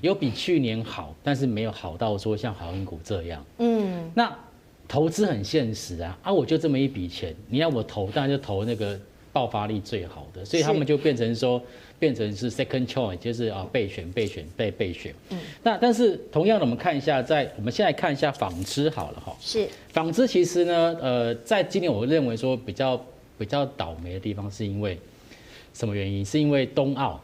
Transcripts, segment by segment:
有比去年好，但是没有好到说像航运股这样。嗯，那。投资很现实啊，啊，我就这么一笔钱，你要我投，当然就投那个爆发力最好的，所以他们就变成说，变成是 second choice，就是啊备选备选备备选。嗯，那但是同样的，我们看一下，在我们现在看一下纺织好了哈。是。纺织其实呢，呃，在今年我认为说比较比较倒霉的地方，是因为什么原因？是因为冬奥。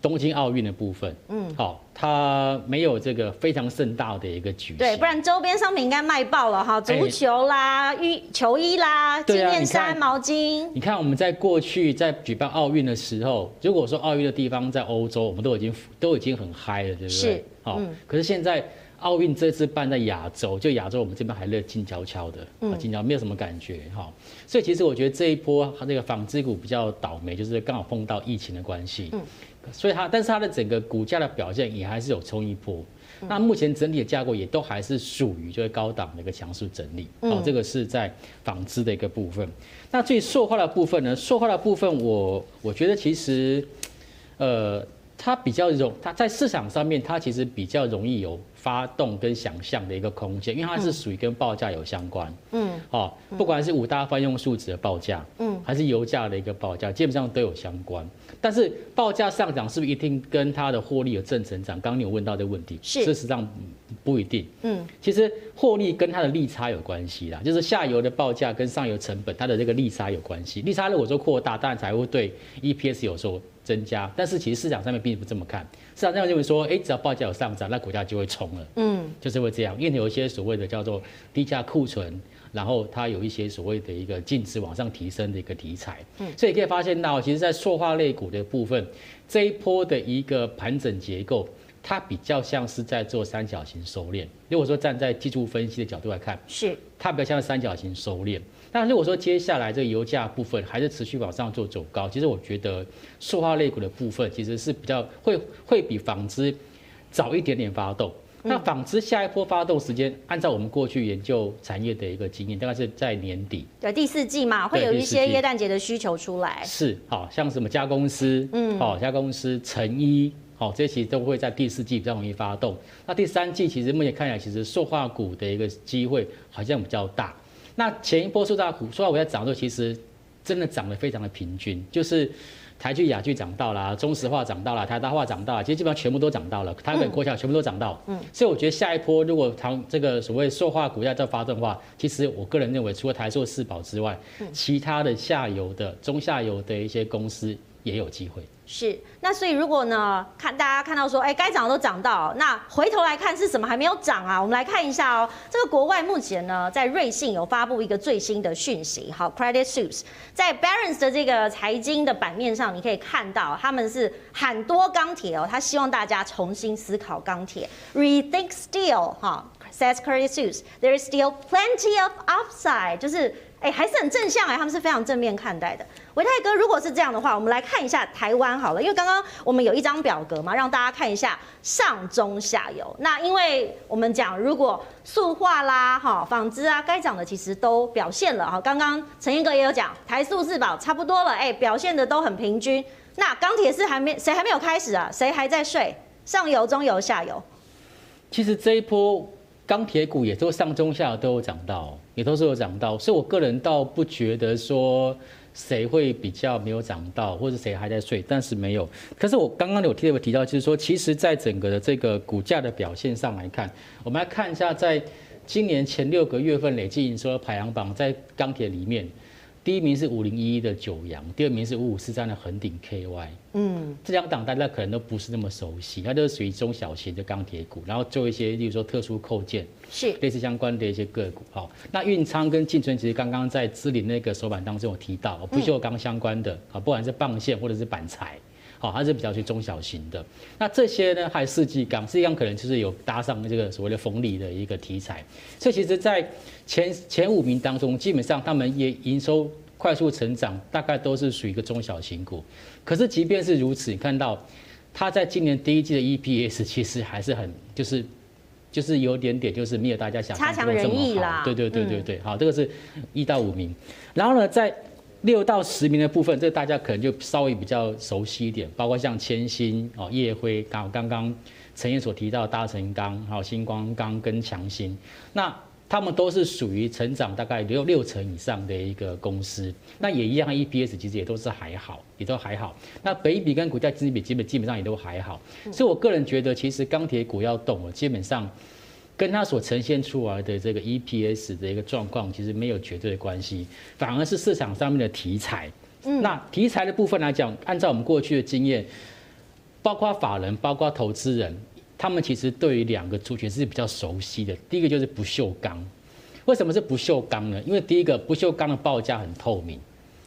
东京奥运的部分，嗯，好，它没有这个非常盛大的一个举行，对，不然周边商品应该卖爆了哈，足球啦、浴球衣啦、纪念衫、毛巾。你看我们在过去在举办奥运的时候，如果说奥运的地方在欧洲，我们都已经都已经很嗨了，对不对？是，好，可是现在奥运这次办在亚洲，就亚洲我们这边还热静悄悄的，啊，静悄没有什么感觉哈，所以其实我觉得这一波它这个纺织股比较倒霉，就是刚好碰到疫情的关系，嗯。所以它，但是它的整个股价的表现也还是有冲一波。那目前整体的架构也都还是属于就是高档的一个强势整理。哦，这个是在纺织的一个部分。那至于塑化的部分呢？塑化的部分我，我我觉得其实，呃，它比较容，它在市场上面它其实比较容易有。发动跟想象的一个空间，因为它是属于跟报价有相关，嗯，哦，不管是五大泛用数值的报价，嗯，还是油价的一个报价，基本上都有相关。但是报价上涨是不是一定跟它的获利有正成长？刚刚你有问到这个问题，是，事实上不一定，嗯，其实获利跟它的利差有关系啦，就是下游的报价跟上游成本它的这个利差有关系，利差如果说扩大，当然才会对 EPS 有所增加。但是其实市场上面并不这么看。市场上认为说，哎，只要报价有上涨，那股价就会冲了。嗯，就是会这样，因为有一些所谓的叫做低价库存，然后它有一些所谓的一个净值往上提升的一个题材。嗯，所以可以发现到，其实，在塑化类股的部分，这一波的一个盘整结构，它比较像是在做三角形收敛。如果说站在技术分析的角度来看，是它比较像是三角形收敛。但如果说接下来这个油价部分还是持续往上做走高，其实我觉得塑化类股的部分其实是比较会会比纺织早一点点发动。那纺织下一波发动时间，按照我们过去研究产业的一个经验，大概是在年底。对，第四季嘛，会有一些耶诞节的需求出来。是，好像什么加公司，嗯，好，加公司、成衣，好，这些其实都会在第四季比较容易发动。那第三季其实目前看起来，其实塑化股的一个机会好像比较大。那前一波塑化股，塑化股在涨的时候，其实真的涨得非常的平均，就是台聚、雅聚涨到啦，中石化涨到啦，台达化涨到啦，其实基本上全部都涨到了，台北国小全部都涨到。嗯，所以我觉得下一波如果长这个所谓塑化股要再发动的话，其实我个人认为，除了台塑、四宝之外，其他的下游的、中下游的一些公司也有机会。是，那所以如果呢，看大家看到说，哎，该涨的都涨到，那回头来看是什么还没有涨啊？我们来看一下哦，这个国外目前呢，在瑞信有发布一个最新的讯息，好，Credit Suisse 在 Barron's 的这个财经的版面上，你可以看到他们是喊多钢铁哦，他希望大家重新思考钢铁，Rethink Steel 哈，says Credit Suisse，there is still plenty of upside，就是。哎，还是很正向哎，他们是非常正面看待的。维泰哥，如果是这样的话，我们来看一下台湾好了，因为刚刚我们有一张表格嘛，让大家看一下上中下游。那因为我们讲，如果塑化啦、哈纺织啊，该涨的其实都表现了哈。刚刚陈英哥也有讲，台塑四宝差不多了，哎，表现的都很平均。那钢铁是还没谁还没有开始啊？谁还在睡？上游、中游、下游？其实这一波。钢铁股也都上中下都有涨到，也都是有涨到，所以我个人倒不觉得说谁会比较没有涨到，或者谁还在睡，但是没有。可是我刚刚有提有提到，就是说，其实在整个的这个股价的表现上来看，我们来看一下，在今年前六个月份累计营收排行榜，在钢铁里面。第一名是五零一一的九阳，第二名是五五四三的恒鼎 KY。嗯，这两档大家可能都不是那么熟悉，它都是属于中小型的钢铁股，然后做一些，例如说特殊扣件，是类似相关的一些个股。好，那运昌跟进存其实刚刚在资林那个手板当中有提到，不锈钢相关的，啊，不管是棒线或者是板材，好，它是比较去中小型的。那这些呢，还有世纪钢，世纪钢可能就是有搭上这个所谓的风力的一个题材。所以其实，在前前五名当中，基本上他们也营收快速成长，大概都是属于一个中小型股。可是即便是如此，你看到它在今年第一季的 EPS 其实还是很就是。就是有点点，就是没有大家想象中这么好。对对对对对，好，这个是一到五名。然后呢，在六到十名的部分，这大家可能就稍微比较熟悉一点，包括像千欣哦、烨辉，刚刚刚陈彦所提到的大成钢，还有新光钢跟强兴。那他们都是属于成长大概六六成以上的一个公司，那也一样，EPS 其实也都是还好，也都还好。那北比跟股价净值比基本基本上也都还好，所以我个人觉得，其实钢铁股要动了，基本上跟它所呈现出来的这个 EPS 的一个状况其实没有绝对的关系，反而是市场上面的题材。嗯那题材的部分来讲，按照我们过去的经验，包括法人，包括投资人。他们其实对于两个族群是比较熟悉的。第一个就是不锈钢，为什么是不锈钢呢？因为第一个不锈钢的报价很透明，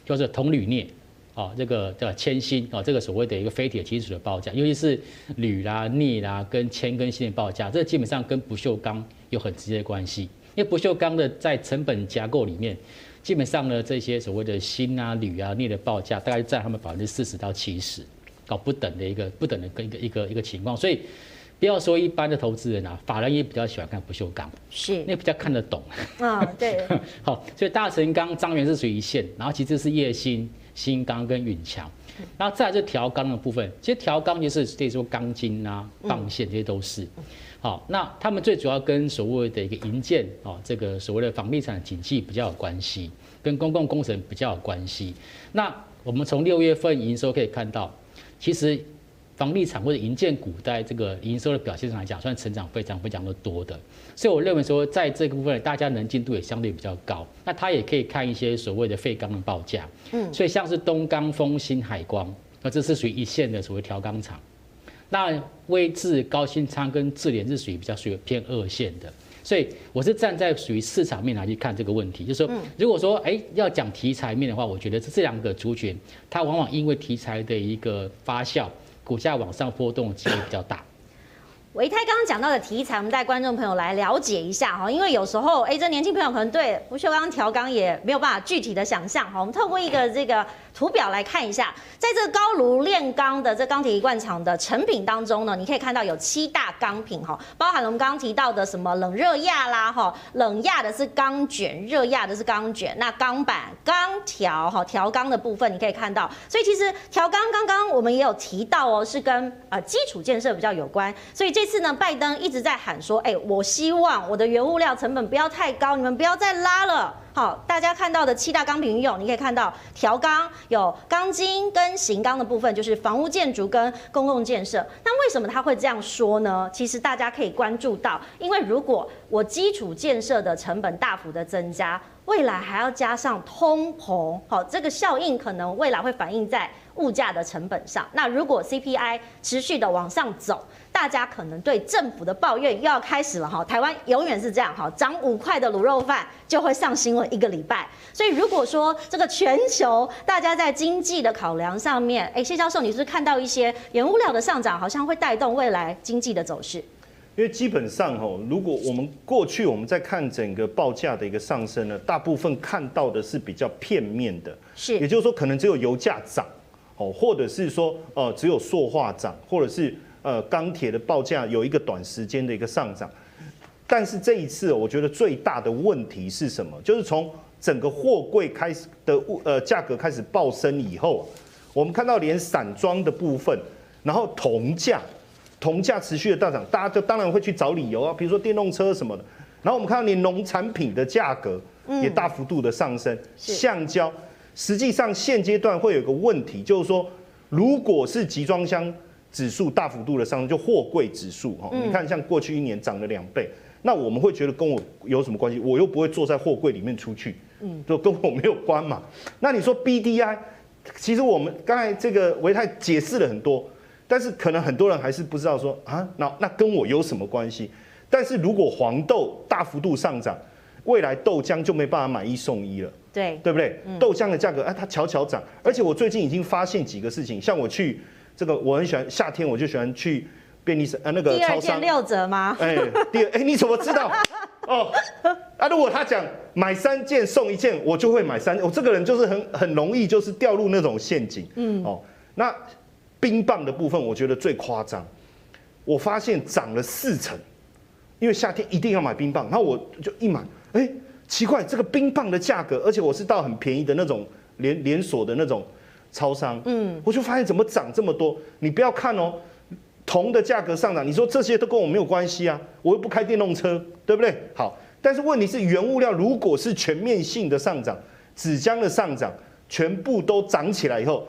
就是铜铝镍，啊，这个叫铅锌啊，这个所谓的一个非铁金属的报价，尤其是铝啦、镍啦跟铅跟锌的报价，这基本上跟不锈钢有很直接的关系。因为不锈钢的在成本结构里面，基本上呢，这些所谓的锌啊、铝啊、镍的报价，大概占他们百分之四十到七十，搞不等的一个不等的跟一个一个一个情况，所以。不要说一般的投资人啊，法人也比较喜欢看不锈钢，是，那比较看得懂。啊，对。好，所以大成钢、张元是属于一线，然后其次是叶兴、新钢跟允强，然后再来就条钢的部分。其实条钢就是可以说钢筋啊、棒线这些都是。好，那他们最主要跟所谓的一个营建啊，这个所谓的房地产景气比较有关系，跟公共工程比较有关系。那我们从六月份营收可以看到，其实。房地产或者营建股在这个营收的表现上来讲，算成长非常非常的多的，所以我认为说，在这个部分大家能进度也相对比较高。那它也可以看一些所谓的废钢的报价，嗯，所以像是东钢、丰兴、海光，那这是属于一线的所谓调钢厂。那威智、高新仓跟智联是属于比较属于偏二线的。所以我是站在属于市场面来去看这个问题，就是说，如果说哎要讲题材面的话，我觉得这这两个族群，它往往因为题材的一个发酵。股价往上波动的机会比较大。维泰刚刚讲到的题材，我们带观众朋友来了解一下哈，因为有时候哎，这年轻朋友可能对不锈钢、条钢也没有办法具体的想象哈。我们透过一个这个图表来看一下，在这个高炉炼钢的这钢铁一贯厂的成品当中呢，你可以看到有七大钢品哈，包含了我们刚刚提到的什么冷热压啦哈，冷压的是钢卷，热压的是钢卷，那钢板、钢条哈，条钢的部分你可以看到，所以其实条钢刚刚我们也有提到哦，是跟呃基础建设比较有关，所以这。次呢，拜登一直在喊说：“哎，我希望我的原物料成本不要太高，你们不要再拉了。”好，大家看到的七大钢品运用，你可以看到条钢有钢筋跟型钢的部分，就是房屋建筑跟公共建设。那为什么他会这样说呢？其实大家可以关注到，因为如果我基础建设的成本大幅的增加，未来还要加上通膨，好，这个效应可能未来会反映在物价的成本上。那如果 CPI 持续的往上走，大家可能对政府的抱怨又要开始了哈，台湾永远是这样哈，涨五块的卤肉饭就会上新闻一个礼拜。所以如果说这个全球大家在经济的考量上面，哎，谢教授，你是看到一些原物料的上涨，好像会带动未来经济的走势？因为基本上哈，如果我们过去我们在看整个报价的一个上升呢，大部分看到的是比较片面的，是，也就是说可能只有油价涨，哦，或者是说呃只有塑化涨，或者是。呃，钢铁的报价有一个短时间的一个上涨，但是这一次我觉得最大的问题是什么？就是从整个货柜开始的物呃价格开始暴升以后，我们看到连散装的部分，然后铜价，铜价持续的大涨，大家就当然会去找理由啊，比如说电动车什么的。然后我们看到连农产品的价格也大幅度的上升，橡胶，实际上现阶段会有一个问题，就是说如果是集装箱。指数大幅度的上升，就货柜指数哈，你看像过去一年涨了两倍，那我们会觉得跟我有什么关系？我又不会坐在货柜里面出去，嗯，就跟我没有关嘛。那你说 BDI，其实我们刚才这个维泰解释了很多，但是可能很多人还是不知道说啊，那那跟我有什么关系？但是如果黄豆大幅度上涨，未来豆浆就没办法买一送一了，对对不对？豆浆的价格哎，它悄悄涨，而且我最近已经发现几个事情，像我去。这个我很喜欢夏天，我就喜欢去便利商呃那个超商。第二件六折吗？哎，第二哎，你怎么知道？哦，啊，如果他讲买三件送一件，我就会买三件。我这个人就是很很容易就是掉入那种陷阱。嗯，哦，那冰棒的部分我觉得最夸张，我发现涨了四成，因为夏天一定要买冰棒，然后我就一买，哎，奇怪，这个冰棒的价格，而且我是到很便宜的那种连连锁的那种。超商，嗯，我就发现怎么涨这么多？你不要看哦，铜的价格上涨，你说这些都跟我没有关系啊，我又不开电动车，对不对？好，但是问题是原物料如果是全面性的上涨，纸浆的上涨，全部都涨起来以后，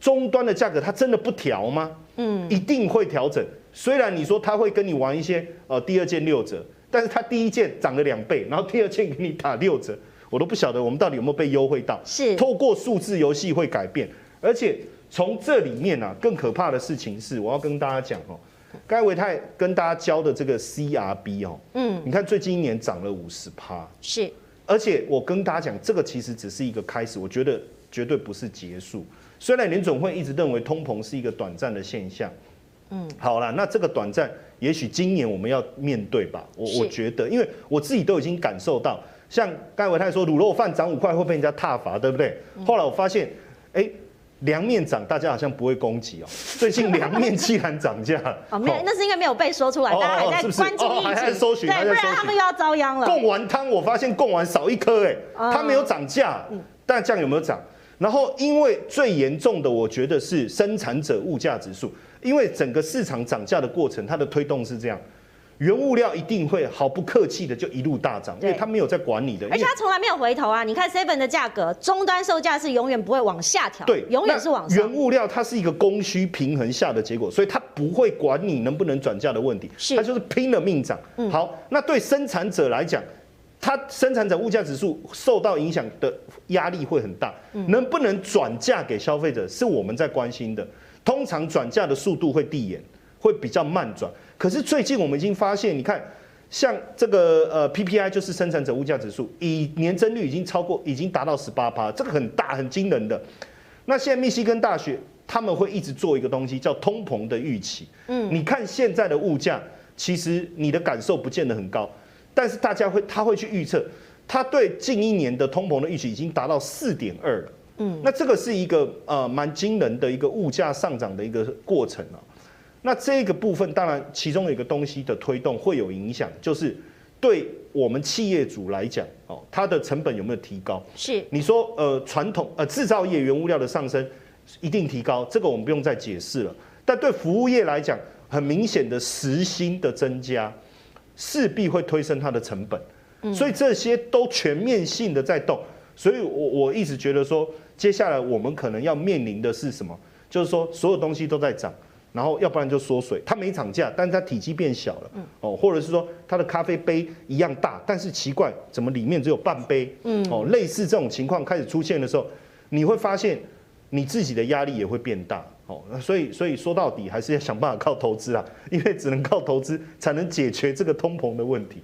终端的价格它真的不调吗？嗯，一定会调整。虽然你说他会跟你玩一些呃第二件六折，但是他第一件涨了两倍，然后第二件给你打六折，我都不晓得我们到底有没有被优惠到。是，透过数字游戏会改变。而且从这里面啊，更可怕的事情是，我要跟大家讲哦，刚才唯泰跟大家教的这个 CRB 哦，嗯，你看最近一年涨了五十趴，是，而且我跟大家讲，这个其实只是一个开始，我觉得绝对不是结束。虽然联准会一直认为通膨是一个短暂的现象，嗯，好啦，那这个短暂，也许今年我们要面对吧。我我觉得，因为我自己都已经感受到，像盖维泰说卤肉饭涨五块会被人家踏伐，对不对？后来我发现，哎。凉面涨，大家好像不会攻击哦。最近凉面既然涨价，哦，没有，那是应该没有被说出来，大家还在关注疫情，还在搜寻，对，不然他们又要遭殃了。贡丸汤，我发现贡丸少一颗，哎，它没有涨价，但酱有没有涨？然后，因为最严重的，我觉得是生产者物价指数，因为整个市场涨价的过程，它的推动是这样。原物料一定会毫不客气的就一路大涨，因为他没有在管你的，而且他从来没有回头啊！你看 Seven 的价格，终端售价是永远不会往下调，对，永远是往上。原物料它是一个供需平衡下的结果，所以它不会管你能不能转嫁的问题，它就是拼了命涨。好，那对生产者来讲，它生产者物价指数受到影响的压力会很大，能不能转嫁给消费者是我们在关心的。通常转嫁的速度会递延，会比较慢转。可是最近我们已经发现，你看，像这个呃 PPI 就是生产者物价指数，以年增率已经超过，已经达到十八趴，这个很大很惊人的。那现在密西根大学他们会一直做一个东西叫通膨的预期。嗯，你看现在的物价，其实你的感受不见得很高，但是大家会他会去预测，他对近一年的通膨的预期已经达到四点二了。嗯，那这个是一个呃蛮惊人的一个物价上涨的一个过程啊。那这个部分当然，其中有一个东西的推动会有影响，就是对我们企业主来讲，哦，它的成本有没有提高？是你说，呃，传统呃制造业原物料的上升一定提高，这个我们不用再解释了。但对服务业来讲，很明显的时薪的增加，势必会推升它的成本。所以这些都全面性的在动。所以我我一直觉得说，接下来我们可能要面临的是什么？就是说，所有东西都在涨。然后要不然就缩水，它没涨价，但是它体积变小了，哦，或者是说它的咖啡杯一样大，但是奇怪，怎么里面只有半杯？嗯，哦，类似这种情况开始出现的时候，你会发现你自己的压力也会变大，哦，所以所以说到底还是要想办法靠投资啊，因为只能靠投资才能解决这个通膨的问题。